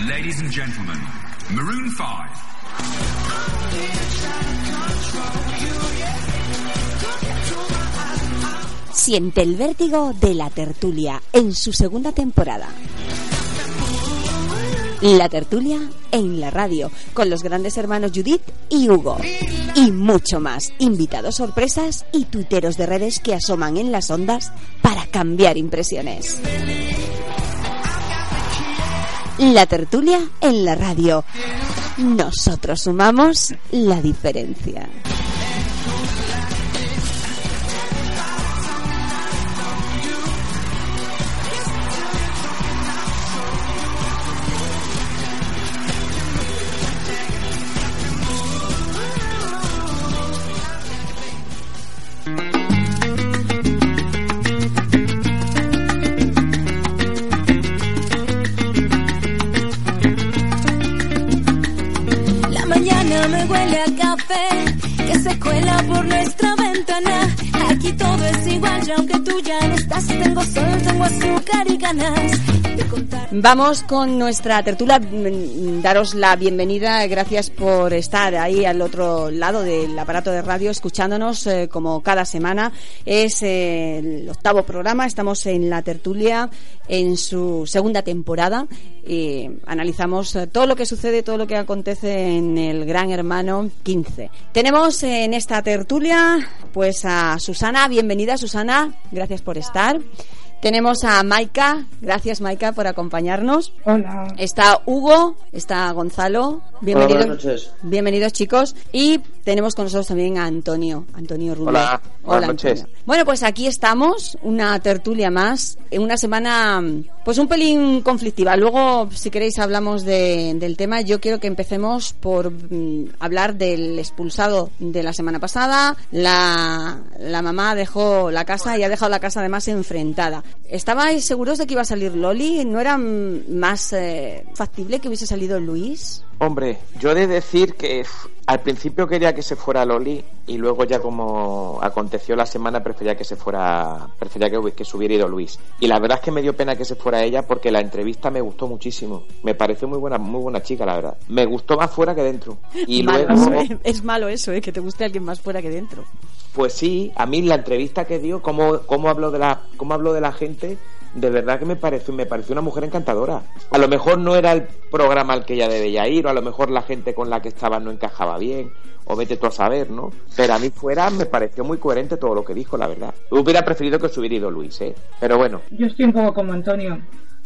Ladies and gentlemen, Maroon 5. Siente el vértigo de la tertulia en su segunda temporada. La tertulia en la radio, con los grandes hermanos Judith y Hugo. Y mucho más, invitados sorpresas y tuiteros de redes que asoman en las ondas para cambiar impresiones. La tertulia en la radio. Nosotros sumamos la diferencia. Aquí todo es igual, y aunque Vamos con nuestra tertulia. Daros la bienvenida. Gracias por estar ahí al otro lado del aparato de radio escuchándonos eh, como cada semana. Es eh, el octavo programa. Estamos en la tertulia en su segunda temporada. Y analizamos eh, todo lo que sucede, todo lo que acontece en el Gran Hermano 15. Tenemos en esta tertulia pues a Susana. Bienvenida Susana. Gracias por estar. Tenemos a Maika, gracias Maika por acompañarnos. Hola. Está Hugo, está Gonzalo, bienvenidos. buenas noches. Bienvenidos chicos. Y tenemos con nosotros también a Antonio, Antonio Rubio. Hola, buenas noches. Antonio. Bueno, pues aquí estamos, una tertulia más, en una semana pues un pelín conflictiva. Luego, si queréis, hablamos de- del tema. Yo quiero que empecemos por mm, hablar del expulsado de la semana pasada. La, la mamá dejó la casa y ha dejado la casa además enfrentada. ¿Estabais seguros de que iba a salir Loli? ¿No era mm, más eh, factible que hubiese salido Luis? Hombre, yo he de decir que al principio quería que se fuera Loli y luego ya como aconteció la semana prefería que se fuera, prefería que, que se hubiera ido Luis. Y la verdad es que me dio pena que se fuera ella porque la entrevista me gustó muchísimo. Me pareció muy buena, muy buena chica, la verdad. Me gustó más fuera que dentro. Y Malo, luego, ¿eh? Es malo eso, ¿eh? que te guste alguien más fuera que dentro. pues sí, a mí la entrevista que dio, cómo, cómo habló de la, cómo habló de la gente, de verdad que me pareció, me pareció una mujer encantadora. A lo mejor no era el programa al que ella debía ir, o a lo mejor la gente con la que estaba no encajaba bien, o vete tú a saber, ¿no? Pero a mí fuera me pareció muy coherente todo lo que dijo, la verdad. Hubiera preferido que se hubiera ido Luis, ¿eh? Pero bueno, Yo estoy un poco como Antonio.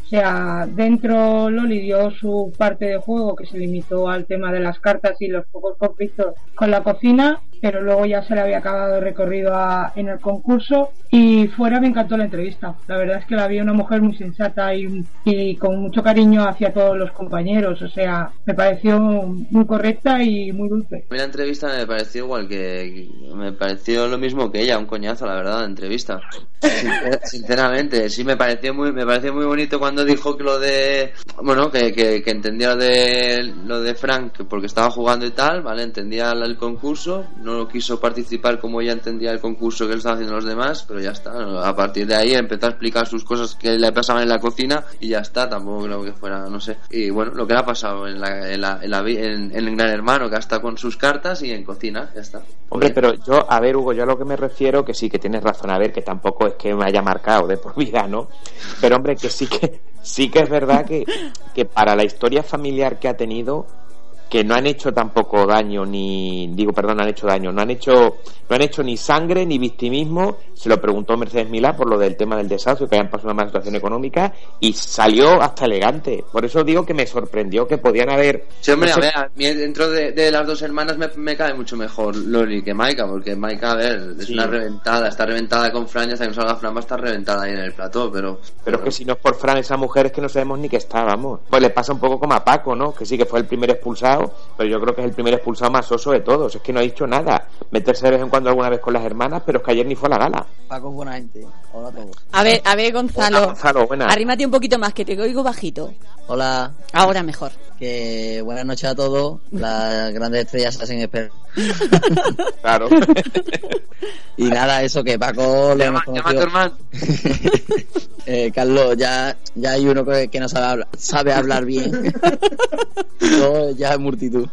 O sea, dentro Loli dio su parte de juego que se limitó al tema de las cartas y los pocos conflictos con la cocina, pero luego ya se le había acabado el recorrido en el concurso y fuera me encantó la entrevista. La verdad es que la vi una mujer muy sensata y, con mucho cariño hacia todos los compañeros. O sea, me pareció muy correcta y muy dulce. La entrevista me pareció igual que. Me pareció lo mismo que ella, un coñazo, la verdad, la entrevista. Sincer- Sinceramente, sí, me pareció muy me pareció muy bonito cuando dijo que lo de. Bueno, que, que, que entendía lo de, lo de Frank porque estaba jugando y tal, ¿vale? Entendía el concurso, no quiso participar como ella entendía el concurso que él estaba haciendo los demás, pero ya está. A partir de ahí empezó a explicar sus cosas que le pasaban en la cocina y ya está, tampoco creo que fuera, no sé. Y bueno, lo que le ha pasado en, el Gran Hermano, que está con sus cartas y en cocina, ya está. Hombre, pero yo, a ver, Hugo, yo a lo que me refiero, que sí que tienes razón, a ver, que tampoco es que me haya marcado de por vida, ¿no? Pero hombre, que sí que, sí que es verdad que, que para la historia familiar que ha tenido, que no han hecho tampoco daño ni digo perdón han hecho daño no han hecho no han hecho ni sangre ni victimismo se lo preguntó Mercedes Milá por lo del tema del desastre que habían pasado una mala situación económica y salió hasta elegante. Por eso digo que me sorprendió que podían haber Sí, hombre, no a sé, ver, a dentro de, de las dos hermanas me, me cae mucho mejor Loli que Maika, porque Maika, a ver, es Sí. una reventada, está reventada con Fran y hasta que no salga Fran va a estar reventada ahí en el plató, pero... pero es que si no es por Fran esa mujer es que no sabemos ni que está vamos. Pues le pasa un poco como a Paco no que sí que fue el primer expulsado pero yo creo que es el primer expulsado más oso de todos es que no ha dicho nada meterse de vez en cuando alguna vez con las hermanas pero es que ayer ni fue a la gala Paco es buena gente. Hola a todos. A ver, a ver, Gonzalo. Hola, Gonzalo, buenas. Arrímate un poquito más, que te oigo bajito. Hola, Ahora mejor. que buenas noches a todos. Las grandes estrellas se hacen esperar. claro Y nada, eso que Paco lo Llama, hemos llama. Eh, Carlos, ya, ya hay uno que, que no sabe hablar, sabe hablar bien. No, ya es multitud.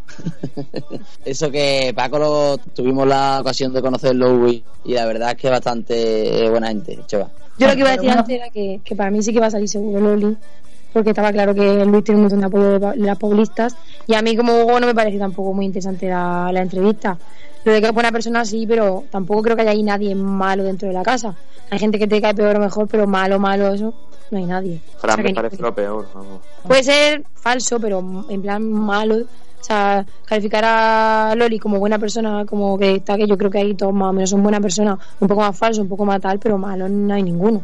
Eso que Paco lo tuvimos la ocasión de conocerlo y, y la verdad es que es bastante buena gente, chaval. Yo lo que iba a decir antes era que, que para mí sí que va a salir seguro Loli, porque estaba claro que Luis tiene un montón de apoyo de, las populistas, y a mí como Hugo no me parece tampoco muy interesante la, la entrevista. Lo de que es buena persona sí, pero tampoco creo que haya ahí nadie malo dentro de la casa. Hay gente que te cae peor o mejor, pero malo, malo, eso, no hay nadie. O sea, me parece lo peor vamos Puede ser falso, pero en plan malo. O sea, calificar a Loli como buena persona, como que está, que yo creo que ahí todos más o menos son buena persona, un poco más falso, un poco más tal, pero malo no hay ninguno.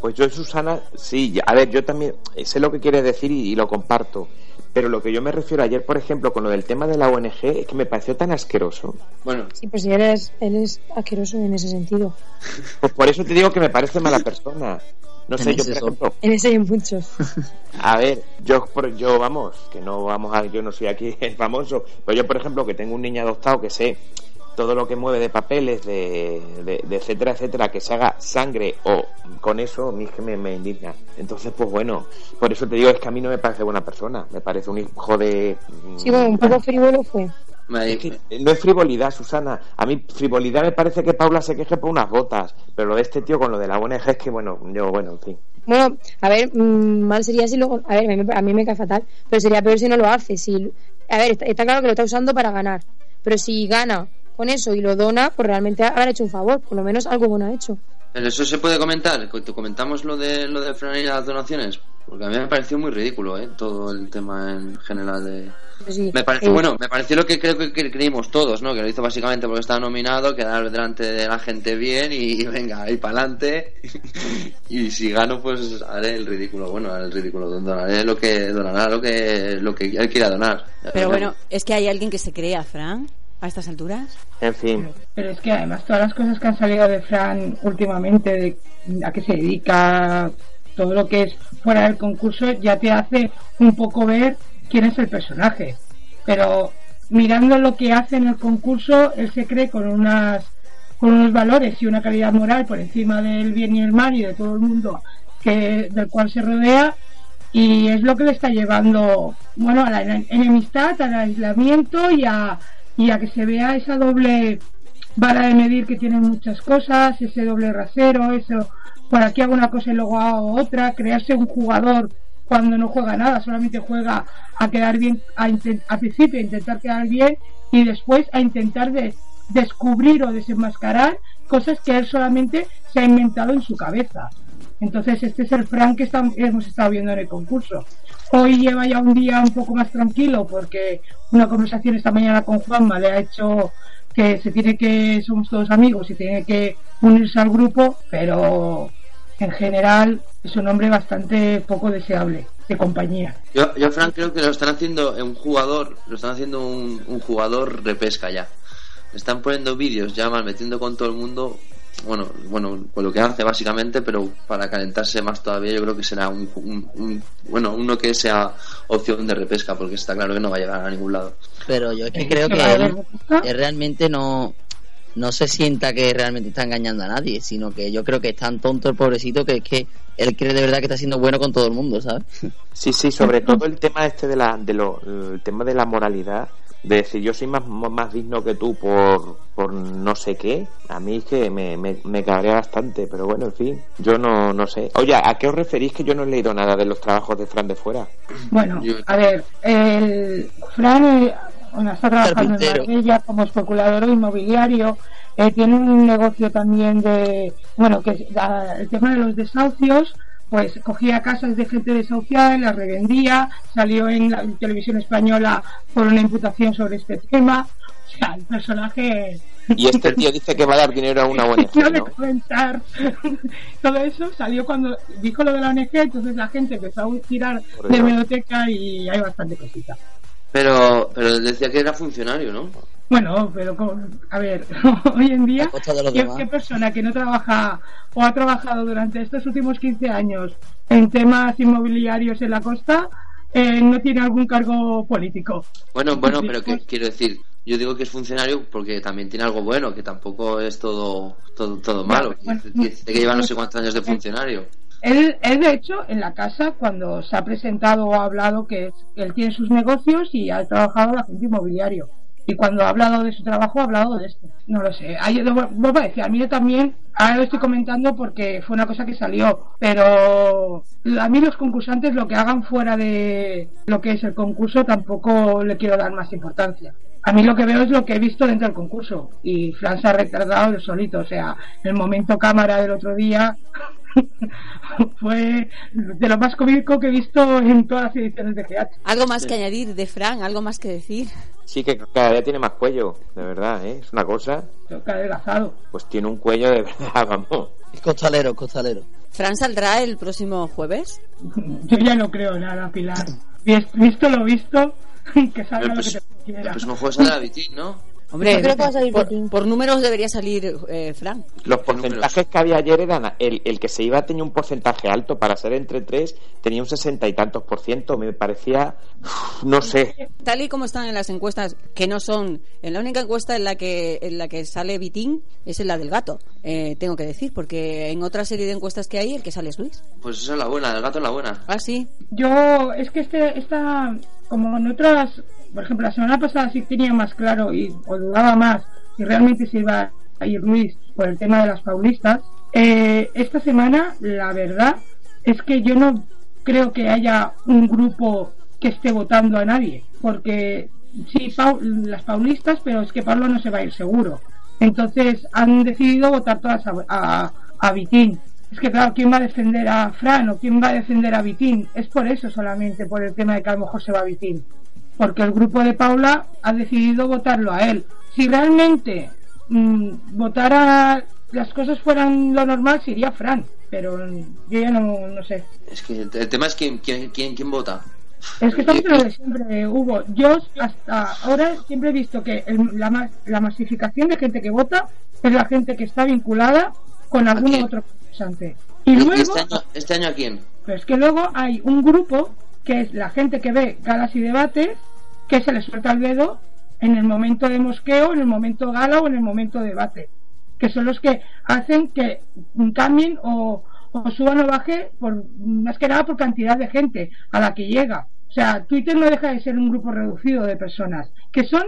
Pues yo, Susana, sí, a ver, yo también sé lo que quieres decir y, y lo comparto. Pero lo que yo me refiero ayer, por ejemplo, con lo del tema de la ONG, es que me pareció tan asqueroso. Bueno, Sí, pues si eres, eres asqueroso en ese sentido. Pues por eso te digo que me parece mala persona. No sé, yo, por ejemplo, En ese hay muchos. a ver, yo, por- yo, vamos, que no vamos a, yo no soy aquí el famoso, pero yo, por ejemplo, que tengo un niño adoptado que sé todo lo que mueve de papeles, de, de, de etcétera, etcétera, que se haga sangre o con eso, a mí es que me, me indigna. Entonces, pues bueno, por eso te digo, es que a mí no me parece buena persona, me parece un hijo de... Sí, bueno, un poco frívolo fue. me- Es que no es frivolidad, Susana. A mí frivolidad me parece que Paula se queje por unas botas, pero lo de este tío con lo de la ONG es que, bueno, yo, bueno, en fin. Bueno, a ver, mm, mal sería si luego. A ver, a mí, a mí me cae fatal, pero sería peor si no lo hace. Si, a ver, está, está claro que lo está usando para ganar, pero si gana con eso y lo dona, pues realmente habrá hecho un favor, por lo menos algo bueno ha hecho. Pero eso se puede comentar, comentamos lo de lo de Fran y las donaciones, porque a mí me pareció muy ridículo, ¿eh? Todo el tema en general de... Sí, Me pareció, eh, bueno, me pareció lo que creo que, que creímos todos, ¿no? Que lo hizo básicamente porque estaba nominado, quedar delante de la gente bien y, venga, ahí para adelante. y si gano, pues haré el ridículo. Bueno, haré el ridículo, donaré lo que donará lo que lo que él quiera donar. Pero bueno, es que hay alguien que se crea, Fran, a estas alturas. En fin, Pero es que además todas las cosas que han salido de Fran últimamente, de a qué se dedica, todo lo que es fuera del concurso, ya te hace un poco ver quién es el personaje. Pero mirando lo que hace en el concurso, él se cree con unas con unos valores y una calidad moral por encima del bien y el mal y de todo el mundo que del cual se rodea y es lo que le está llevando bueno a la enemistad al aislamiento y a, y a que se vea esa doble vara de medir que tienen muchas cosas ese doble rasero eso por aquí hago una cosa y luego hago otra crearse un jugador cuando no juega nada solamente juega a quedar bien a al principio a intentar quedar bien y después a intentar de descubrir o desenmascarar cosas que él solamente se ha inventado en su cabeza entonces este es el Frank que estam- hemos estado viendo en el concurso. Hoy lleva ya un día un poco más tranquilo porque una conversación esta mañana con Juanma le ha hecho que se tiene que, somos todos amigos y tiene que unirse al grupo, pero en general es un hombre bastante poco deseable de compañía. Yo, yo Fran, creo que lo están haciendo un jugador, lo están haciendo un, un jugador repesca ya. Están poniendo vídeos ya mal metiendo con todo el mundo. Bueno, bueno, con lo que hace básicamente, pero para calentarse más todavía, yo creo que será un, un- un- bueno, uno que sea opción de repesca, porque está claro que no va a llegar a ningún lado. Pero yo es que creo que él, él realmente no, no se sienta que realmente está engañando a nadie, sino que yo creo que es tan tonto el pobrecito que es que él cree de verdad que está siendo bueno con todo el mundo, ¿sabes? sí, sí, sobre todo el tema este de la, de lo, el tema de la moralidad, de decir yo soy más, más digno que tú por, por no sé qué, a mí es que me, me, me cabrea bastante, pero bueno, en fin, yo no, no sé. Oye, ¿a qué os referís que yo no he leído nada de los trabajos de Fran de fuera? Bueno, Yo- a ver, el Fran, eh, Bueno, está trabajando en Carpintero. Marbella como especulador inmobiliario. Eh, tiene un negocio también de, bueno, que es, ah, el tema de los desahucios, pues cogía casas de gente desahuciada y las revendía, salió en la televisión española por una imputación sobre este tema. O sea, el personaje Y este tío dice que va a dar dinero a una ONG, no comentar. Todo eso salió cuando dijo lo de la ONG, entonces la gente empezó a tirar de hemeroteca y hay bastante cosita. Pero, pero decía que era funcionario, ¿no? Bueno, pero a ver, hoy en día, ¿qué, qué persona que no trabaja o ha trabajado durante estos últimos 15 años en temas inmobiliarios en la costa eh, no tiene algún cargo político? Bueno, bueno, pero que pues- quiero decir, yo digo que es funcionario porque también tiene algo bueno, que tampoco es todo todo, todo malo. Bueno, Dice que lleva no sé cuántos años de funcionario. Él, él, de hecho, en la casa, cuando se ha presentado o ha hablado que él tiene sus negocios y ha trabajado en agente inmobiliario. Y cuando ha hablado de su trabajo, ha hablado de esto. No lo sé. Ahí, vuelvo a decir, a mí también, ahora lo estoy comentando porque fue una cosa que salió, pero a mí los concursantes, lo que hagan fuera de lo que es el concurso, tampoco le quiero dar más importancia. A mí lo que veo es lo que he visto dentro del concurso. Y Fran se ha retardado el solito. O sea, el momento cámara del otro día fue de lo más cómico que he visto en todas las ediciones de teatro. Algo más que añadir de Fran, algo más que decir. Sí que cada día tiene más cuello, de verdad, ¿eh? Es una cosa. Ha adelgazado. Pues tiene un cuello de verdad, vamos. Es costalero, costalero. Fran saldrá el próximo jueves. Yo ya no creo nada, Pilar. Vis- Visto lo visto, que salga El, lo que te el quiera. próximo juego sale la Vitín, ¿no? Hombre, Yo creo que va a salir por, números debería salir eh, Fran. Los porcentajes que había ayer eran el, el que se iba tenía un porcentaje alto para ser entre tres tenía un sesenta y tantos por ciento me parecía no sé Tal y como están en las encuestas, que no son. En la única encuesta en la que en la que sale Vitín es en la del gato, eh, tengo que decir, porque en otra serie de encuestas que hay, el que sale es Luis. Pues esa es la buena, el gato es la buena. Ah, sí. Yo, es que este, esta, como en otras, por ejemplo, la semana pasada sí tenía más claro y o dudaba más si realmente se iba a ir Luis por el tema de las paulistas. Eh, esta semana, la verdad es que yo no creo que haya un grupo que esté votando a nadie, porque sí, Pau- las paulistas, pero es que Pablo no se va a ir seguro. Entonces han decidido votar todas a, a, a Vitín. Es que claro, ¿quién va a defender a Fran o quién va a defender a Vitín? Es por eso solamente, por el tema de que a lo mejor se va a Vitín. Porque el grupo de Paula ha decidido votarlo a él. Si realmente mm, votara las cosas fueran lo normal, sería Fran. Pero yo ya no, no sé. Es que el, el tema es quién, quién, quién, quién vota. Es que estamos lo de siempre, Hugo. Yo hasta ahora siempre he visto que el- la, la masificación de gente que vota es la gente que está vinculada con algún otro concursante. Y ¿Y luego, este año, este año a quién? pero es que luego hay un grupo que es la gente que ve galas y debates, que se le suelta el dedo en el momento de mosqueo, en el momento gala o en el momento debate, que son los que hacen que cambien o, o suban o baje por más que nada por cantidad de gente a la que llega. O sea, Twitter no deja de ser un grupo reducido de personas, que son,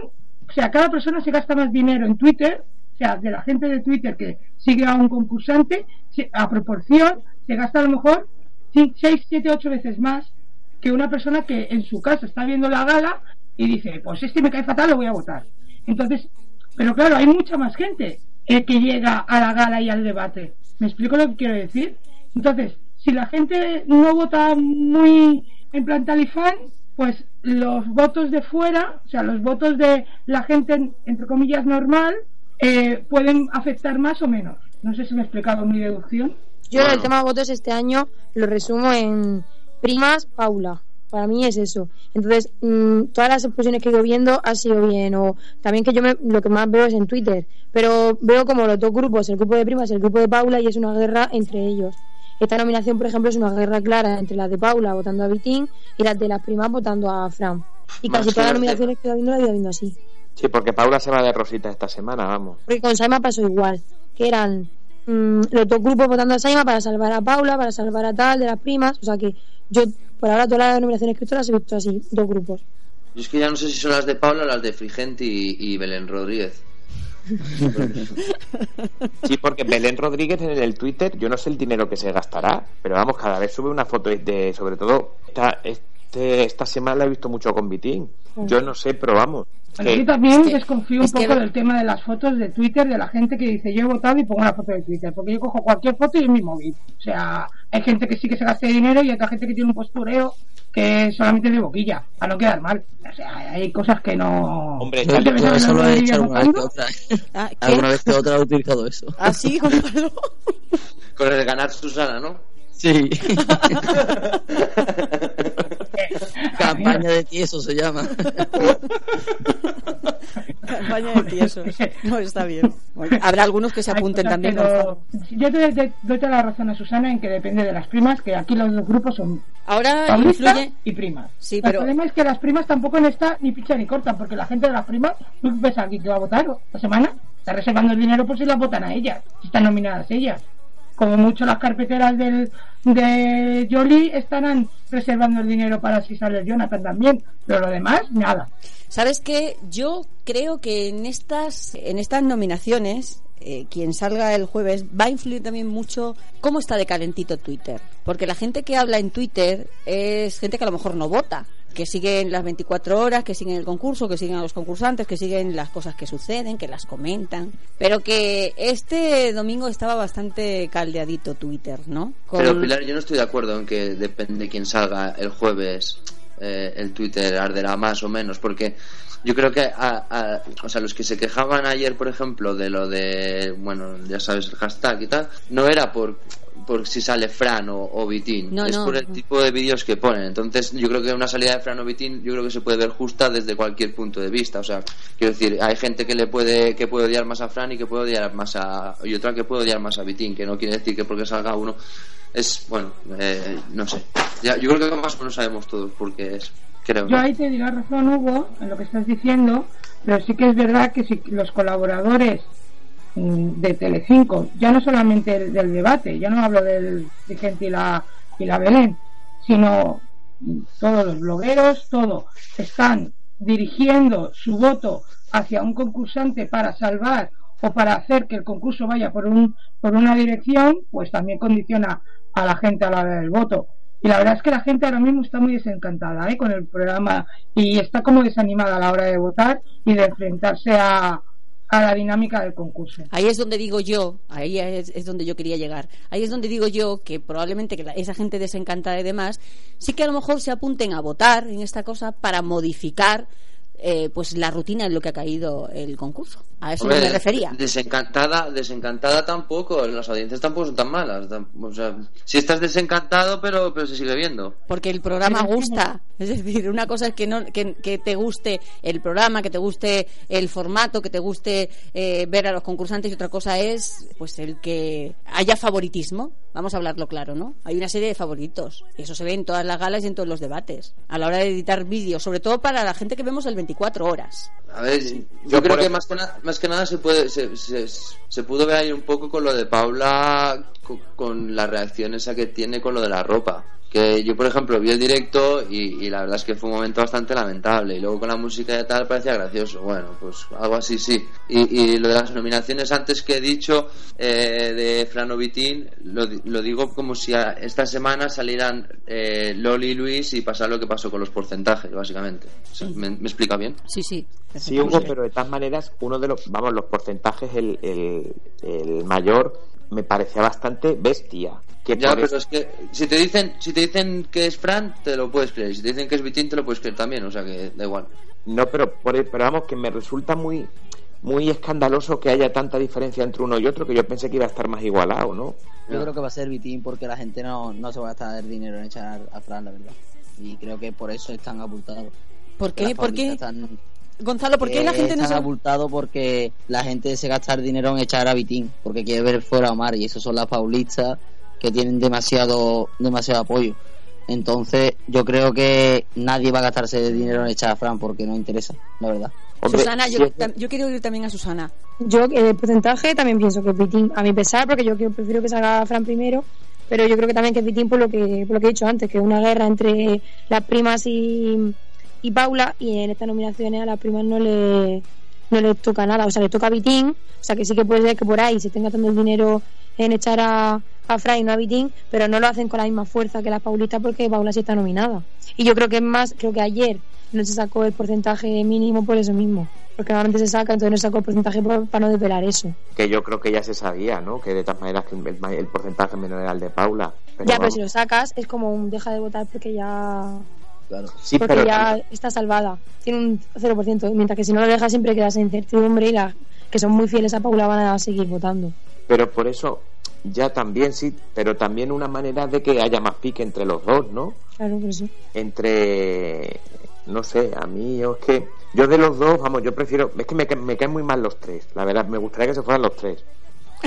o sea, cada persona se gasta más dinero en Twitter, o sea, de la gente de Twitter que sigue a un concursante, a proporción, se gasta a lo mejor 6, 7, 8 veces más que una persona que en su casa está viendo la gala y dice, pues este me cae fatal, lo voy a votar. Entonces, pero claro, hay mucha más gente eh, que llega a la gala y al debate. ¿Me explico lo que quiero decir? Entonces, si la gente no vota muy en plan talifán, pues los votos de fuera, o sea, los votos de la gente, entre comillas, normal, eh, pueden afectar más o menos. No sé si me he explicado mi deducción. Yo Bueno. el tema de votos este año lo resumo en primas, Paula. Para mí es eso. Entonces, mm, todas las exposiciones que he ido viendo ha sido bien. O también que yo me- lo que más veo es en Twitter. Pero veo como los dos grupos, el grupo de primas el grupo de Paula, y es una guerra entre ellos. Esta nominación, por ejemplo, es una guerra clara entre las de Paula votando a Vitín y las de las primas votando a Fran. Y casi todas las nominaciones que he ido viendo las he ido viendo así. sí porque Paula se va de Rosita esta semana vamos Porque con Saima pasó igual, que eran mm, los dos grupos votando a Saima para salvar a Paula, para salvar a tal de las primas. O sea que yo, por ahora, todas las nominaciones que he visto las he visto así, dos grupos. Yo es que ya no sé si son las de Paula o las de Frigenti y, y Belén Rodríguez. sí porque Belén Rodríguez en el Twitter yo no sé el dinero que se gastará pero vamos cada vez sube una foto de sobre todo esta este, esta semana la he visto mucho con Vitín Yo no sé, pero vamos. Bueno, que- yo también es que- desconfío un que- poco del tema de las fotos de Twitter, de la gente que dice yo he votado y pongo una foto de Twitter, porque yo cojo cualquier foto y es mi móvil. O sea, hay gente que sí que se gasta dinero y hay otra gente que tiene un postureo que es solamente de boquilla, para no quedar mal. O sea, hay cosas que no... Hombre, Yo, ¿No te Charlie, ves yo a eso lo he hecho alguna vez otra. Ah. Alguna vez que otra he utilizado eso. ¿Ah, sí, Gonzalo? Con el ganar Susana, ¿no? Sí. Campaña de tieso se llama. Campaña de tiesos. No, está bien. Bueno, habrá algunos que se apunten también. Yo te, te- doy toda la razón a Susana en que depende de las primas, que aquí los dos grupos son Ahora influye... y primas. Sí, el pero- problema es que las primas tampoco no está ni picha ni corta, porque la gente de las primas, ¿tú ves aquí que va a votar la semana? Está reservando el dinero por si las votan a ellas, si están nominadas ellas. Como mucho las carpeteras del, de Jolie estarán reservando el dinero para si sale Jonathan también, pero lo demás, nada. ¿Sabes qué? Yo creo que en estas, en estas nominaciones, eh, quien salga el jueves va a influir también mucho cómo está de calentito Twitter. Porque la gente que habla en Twitter es gente que a lo mejor no vota, que siguen las 24 horas, que siguen el concurso, que siguen a los concursantes, que siguen las cosas que suceden, que las comentan. Pero que este domingo estaba bastante caldeadito Twitter, ¿no? Pero Pilar, yo no estoy de acuerdo en que depende de quién salga el jueves eh, el Twitter arderá más o menos, porque yo creo que a- o sea, los que se quejaban ayer, por ejemplo, de lo de, bueno, ya sabes, el hashtag y tal, no era por por si sale Fran o, o Vitín, No, es no. por el tipo de vídeos que ponen. Entonces, yo creo que una salida de Fran o Vitín, yo creo que se puede ver justa desde cualquier punto de vista. O sea, quiero decir, hay gente que le puede que puede odiar más a Fran y que puede odiar más a y otra que puede odiar más a Vitín, que no quiere decir que porque salga uno es bueno, eh, no sé. Ya, yo creo que más o menos sabemos todos porque es, creo. Yo ahí te diré razón, Hugo, en lo que estás diciendo, pero sí que es verdad que si los colaboradores de Telecinco, ya no solamente el- del debate, ya no hablo del Vicente y la, y la Belén, sino mm, todos los blogueros, todo, están dirigiendo su voto hacia un concursante para salvar o para hacer que el concurso vaya por un por una dirección, pues también condiciona a la gente a la hora del voto. Y la verdad es que la gente ahora mismo está muy desencantada ¿eh? con el programa y está como desanimada a la hora de votar y de enfrentarse a, a la dinámica del concurso. Ahí es donde digo yo, ahí es, es donde yo quería llegar. Ahí es donde digo yo que probablemente que la- esa gente desencantada y demás, sí que a lo mejor se apunten a votar en esta cosa para modificar eh, pues la rutina en lo que ha caído el concurso. A eso Hombre, me refería. Desencantada, desencantada tampoco, las audiencias tampoco son tan malas. O sea, si estás desencantado, pero, pero se sigue viendo. Porque el programa gusta. Es decir, una cosa es que, no, que, que te guste el programa, que te guste el formato, que te guste eh, ver a los concursantes y otra cosa es pues el que haya favoritismo. Vamos a hablarlo claro, ¿no? Hay una serie de favoritos. Y eso se ve en todas las galas y en todos los debates. A la hora de editar vídeos, sobre todo para la gente que vemos el 24 horas. A ver, yo Yo creo que más que, nada, más que nada se puede se, se, pudo ver ahí un poco con lo de Paula co- con, la reacción esa que tiene con lo de la ropa que yo por ejemplo vi el directo y, y la verdad es que fue un momento bastante lamentable y luego con la música y tal parecía gracioso bueno pues algo así sí y, y lo de las nominaciones antes que he dicho eh, de Frano Vitín lo, di- lo digo como si a- esta semana salieran eh, Loli y Luis y pasar lo que pasó con los porcentajes básicamente O sea, ¿me, me explica bien? Sí, sí. Sí, Hugo, pero de todas maneras, uno de los, vamos, los porcentajes, el, el, el mayor, me parecía bastante bestia. Que Ya, pero eso- es que si te dicen si te dicen que es Fran, te lo puedes creer. Si te dicen que es Vitín, te lo puedes creer también. O sea que da igual. No, pero, por, pero vamos, que me resulta muy muy escandaloso que haya tanta diferencia entre uno y otro que yo pensé que iba a estar más igualado, ¿no? Yo creo que va a ser Vitín porque la gente no, no se va a gastar dinero en echar a Fran, la verdad. Y creo que por eso están abultados. ¿Por qué? ¿Por qué? están- Gonzalo, ¿por qué la gente no se... abultados porque la gente se gasta el dinero en echar a Vitín porque quiere ver fuera a Omar y esos son las paulistas que tienen demasiado demasiado apoyo entonces yo creo que nadie va a gastarse el dinero en echar a Fran porque no interesa la verdad Hombre, Susana, yo, quiero oír también a Susana. Yo, el porcentaje también pienso que es Vitín, a mi pesar, porque yo prefiero que salga Fran primero, pero yo creo que también que es Vitín por lo que, por lo que he dicho antes, que es una guerra entre las primas y, y Paula, y en estas nominaciones a las primas no le, no le toca nada, o sea, le toca a Vitín, o sea, que sí que puede ser que por ahí se tenga tanto el dinero en echar a, a Fran y no a Vitín, pero no lo hacen con la misma fuerza que las paulistas porque Paula sí está nominada. Y yo creo que es más, creo que ayer no se sacó el porcentaje mínimo por eso mismo. Porque normalmente se saca, entonces no sacó el porcentaje por- para no depelar eso. Que yo creo que ya se sabía, ¿no? Que de todas maneras que el, porcentaje menor era el de Paula. Pero ya, pero vamos, si lo sacas es como un deja de votar porque ya Claro. sí, porque pero ya está salvada. Tiene un 0%, mientras que si no lo dejas siempre quedas en incertidumbre y las que son muy fieles a Paula van a seguir votando. Pero por eso, ya también sí, pero también una manera de que haya más pique entre los dos, ¿no? Claro, por eso. Entre, no sé, a mí es que yo de los dos, vamos, yo prefiero, es que me, me caen muy mal los tres, la verdad, me gustaría que se fueran los tres.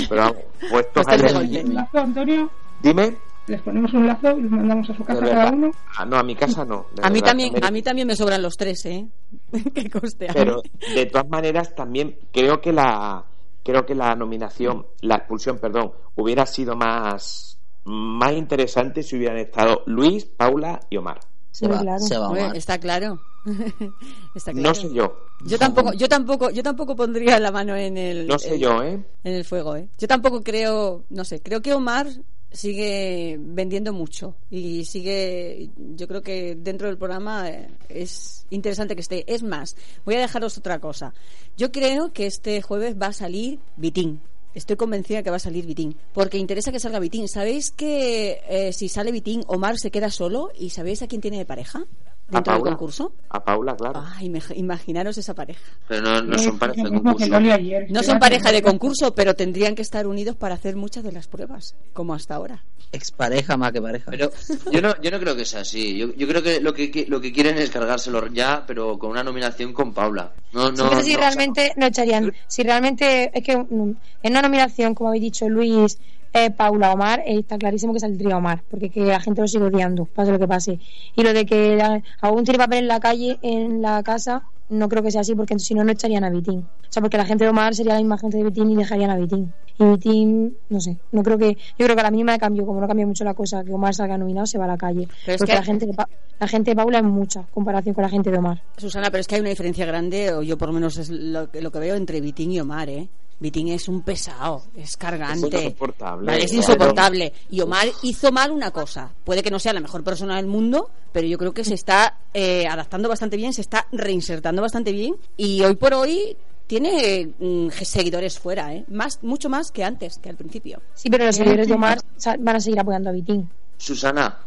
Pero vamos, puestos Pues a te elegir- digo, ¿Un lazo, Antonio? Dime, Les ponemos un lazo y los mandamos a su casa verdad. cada uno. Ah, no, a mi casa no. A mí también, me- a mí también me sobran los tres, ¿eh? que coste. pero de todas maneras también creo que la creo que la nominación la expulsión perdón hubiera sido más más interesante si hubieran estado Luis Paula y Omar Se va, claro. se va Omar. está claro. está claro. no sé yo Yo tampoco, yo tampoco, yo tampoco pondría la mano en el, no sé yo eh en el fuego, ¿eh? Yo tampoco creo, no sé, creo que Omar sigue vendiendo mucho y sigue, yo creo que dentro del programa eh, es interesante que esté. Es más, voy a dejaros otra cosa. Yo creo que este jueves va a salir Vitín. Estoy convencida que va a salir Vitín, porque interesa que salga Vitín. ¿Sabéis que eh, si sale Vitín, Omar se queda solo? ¿Y sabéis a quién tiene de pareja dentro del Paula concurso? a Paula claro Ay, imaginaros esa pareja. Pero no, no Eh, son pareja lo de concurso. No son pareja de concurso, pero tendrían que estar unidos para hacer muchas de las pruebas, como hasta ahora. Expareja más que pareja. Pero yo no, yo no creo que sea así. Yo, yo creo que lo que lo que quieren es cargárselo ya, pero con una nominación con Paula. No, Sí, no, pero si no, realmente no echarían, si realmente es que mm, en una nominación, como habéis dicho Luis, eh, Paula, Omar, eh, está clarísimo que saldría Omar, porque que la gente lo sigue odiando, pase lo que pase. Y lo de que la- aún tiene papel en la calle, en la casa, no creo que sea así, porque si no, no echarían a Vitín. O sea, porque la gente de Omar sería la misma gente de Vitín y dejarían a Vitín. Y Vitín, no sé, no creo que, yo creo que a la mínima de cambio, como no cambia mucho la cosa, que Omar salga nominado, se va a la calle. Pero es porque que- la gente de Pa- la gente de Paula es mucha, en comparación con la gente de Omar. Susana, pero es que hay una diferencia grande, o yo por lo menos es lo, que- lo que veo entre Vitín y Omar, ¿eh? Vitín es un pesado, es cargante. Es insoportable. Vale, es Claro. insoportable. Y Omar hizo mal una cosa. Puede que no sea la mejor persona del mundo, pero yo creo que se está eh, adaptando bastante bien, se está reinsertando bastante bien. Y hoy por hoy tiene mm, seguidores fuera, ¿eh? Más, mucho más que antes, que al principio. Sí, pero los seguidores de Omar van a seguir apoyando a Vitín. Susana,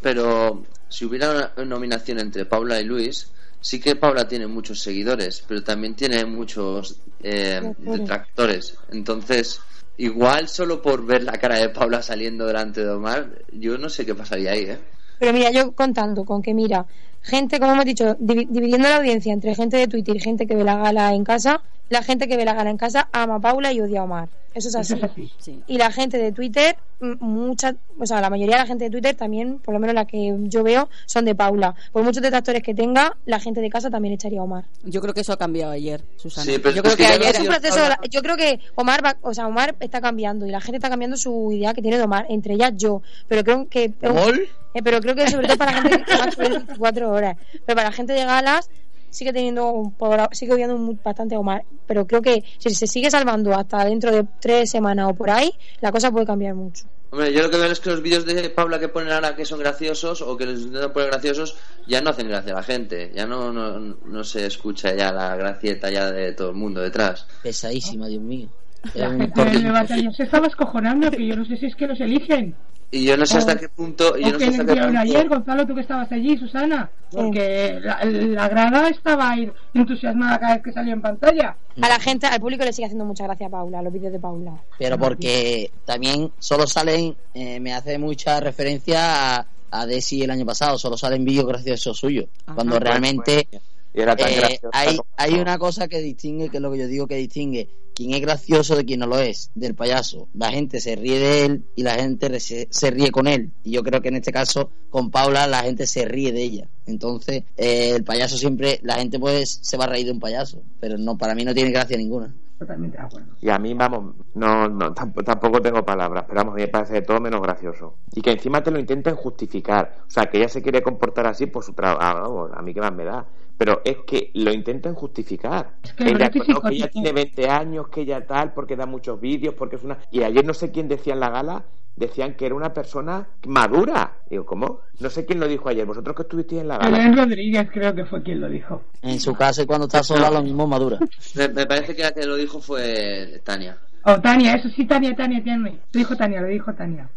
pero si hubiera una nominación entre Paula y Luis, sí que Paula tiene muchos seguidores, pero también tiene muchos eh, Detractores. Entonces, igual solo por ver la cara de Paula saliendo delante de Omar, yo no sé qué pasaría ahí, ¿eh? Pero mira, yo contando con que, mira, gente, como hemos dicho, divi- dividiendo la audiencia entre gente de Twitter y gente que ve la gala en casa, la gente que ve la gala en casa ama a Paula y odia a Omar. Eso es así. Sí. Y la gente de Twitter, mucha, o sea, la mayoría de la gente de Twitter también, por lo menos la que yo veo, son de Paula. Por muchos detractores que tenga, la gente de casa también echaría a Omar. Yo creo que eso ha cambiado ayer, Susana. Sí, pero yo creo que ayer Es un proceso, yo creo que Omar va, o sea, Omar está cambiando y la gente está cambiando su idea que tiene de Omar, entre ellas yo, pero creo que ¿Gol? Eh, pero creo que sobre todo para la gente que más de 24 horas. Pero para la gente de galas sigue teniendo un sigue odiando un- bastante a Omar. Pero creo que si se sigue salvando hasta dentro de tres semanas o por ahí, la cosa puede cambiar mucho. Hombre, yo lo que veo es que los vídeos de Paula que ponen ahora que son graciosos o que les intentan poner graciosos ya no hacen gracia a la gente. Ya no, no, no se escucha ya la gracieta ya de todo el mundo detrás. Pesadísima, Dios mío. La gente de batalla se estaba escojonando, que yo no sé si es que los eligen. Y yo no sé hasta O- qué punto. Y yo no que sé le hasta qué hicieron punto. ayer, Gonzalo, tú que estabas allí, Susana. Porque la, la grada estaba ahí entusiasmada cada vez que salía en pantalla. A la gente, al público le sigue haciendo mucha gracia a Paula, los vídeos de Paula. Pero porque también solo salen, eh, me hace mucha referencia a, a Desi el año pasado, solo salen vídeos graciosos suyos. Ajá. Cuando realmente Y era tan eh, hay, como- hay una cosa que distingue, que es lo que yo digo que distingue quién es gracioso de quién no lo es, del payaso. La gente se ríe de él y la gente se, se ríe con él. Y yo creo que en este caso, con Paula, la gente se ríe de ella. Entonces, eh, el payaso siempre, la gente pues se va a reír de un payaso, pero no para mí no tiene gracia ninguna. Totalmente de acuerdo. Y a mí, vamos, no, no tamp- tampoco tengo palabras, pero vamos, a mí me parece de todo menos gracioso. Y que encima te lo intenten justificar. O sea, que ella se quiere comportar así por su trabajo. a mí qué más me da. Pero es que lo intenten justificar. Es que ella, no, que tiene 20 años, que ella tal, porque da muchos vídeos, porque es una... Y ayer no sé quién decía en la gala decían que era una persona madura. Digo, ¿cómo? No sé quién lo dijo ayer. Vosotros que estuvisteis en la gala. Belén Rodríguez creo que fue quien lo dijo. En su caso, y cuando está sola, lo mismo madura. Me, me parece que la que lo dijo fue Tania. Oh, Tania, eso sí, Tania, Tania, Tania. Lo dijo Tania, lo dijo Tania.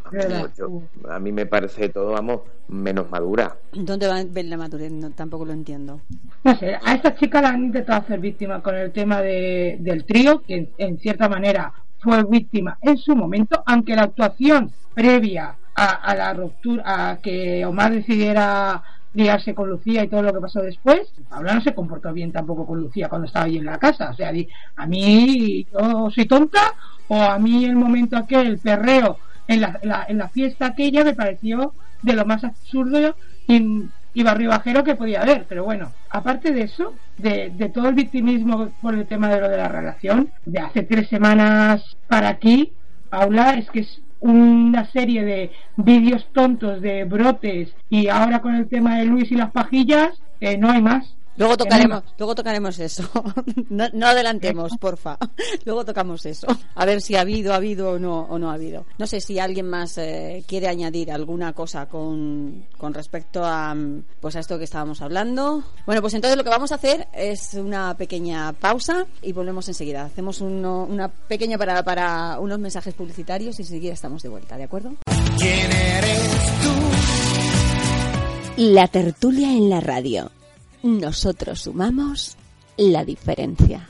Yo- a mí me parece todo, vamos, menos madura. ¿Dónde va a ver la madurez? No, tampoco lo entiendo. No sé, a esta chica la han intentado hacer víctima con el tema de, del trío, que en, en cierta manera fue víctima en su momento, aunque la actuación previa a, a la ruptura, a que Omar decidiera liarse con Lucía y todo lo que pasó después, Paula no se comportó bien tampoco con Lucía cuando estaba ahí en la casa. O sea, a mí yo soy tonta o a mí el momento aquel, el perreo en la, en la, fiesta aquella me pareció de lo más absurdo y, y barrio bajero que podía haber. Pero bueno, aparte de eso, de, de todo el victimismo por el tema de lo de la relación, de hace tres semanas para aquí, Paula, es que es una serie de vídeos tontos de brotes y ahora con el tema de Luis y las pajillas, eh, no hay más. Luego tocaremos, luego tocaremos eso. No, no adelantemos, porfa. Luego tocamos eso. A ver si ha habido, ha habido o no, o no ha habido. No sé si alguien más eh, quiere añadir alguna cosa con, con respecto a, pues a esto que estábamos hablando. Bueno, pues entonces lo que vamos a hacer es una pequeña pausa y volvemos enseguida. Hacemos uno- una pequeña parada para unos mensajes publicitarios y enseguida estamos de vuelta, ¿de acuerdo? La tertulia en la radio. Nosotros sumamos la diferencia.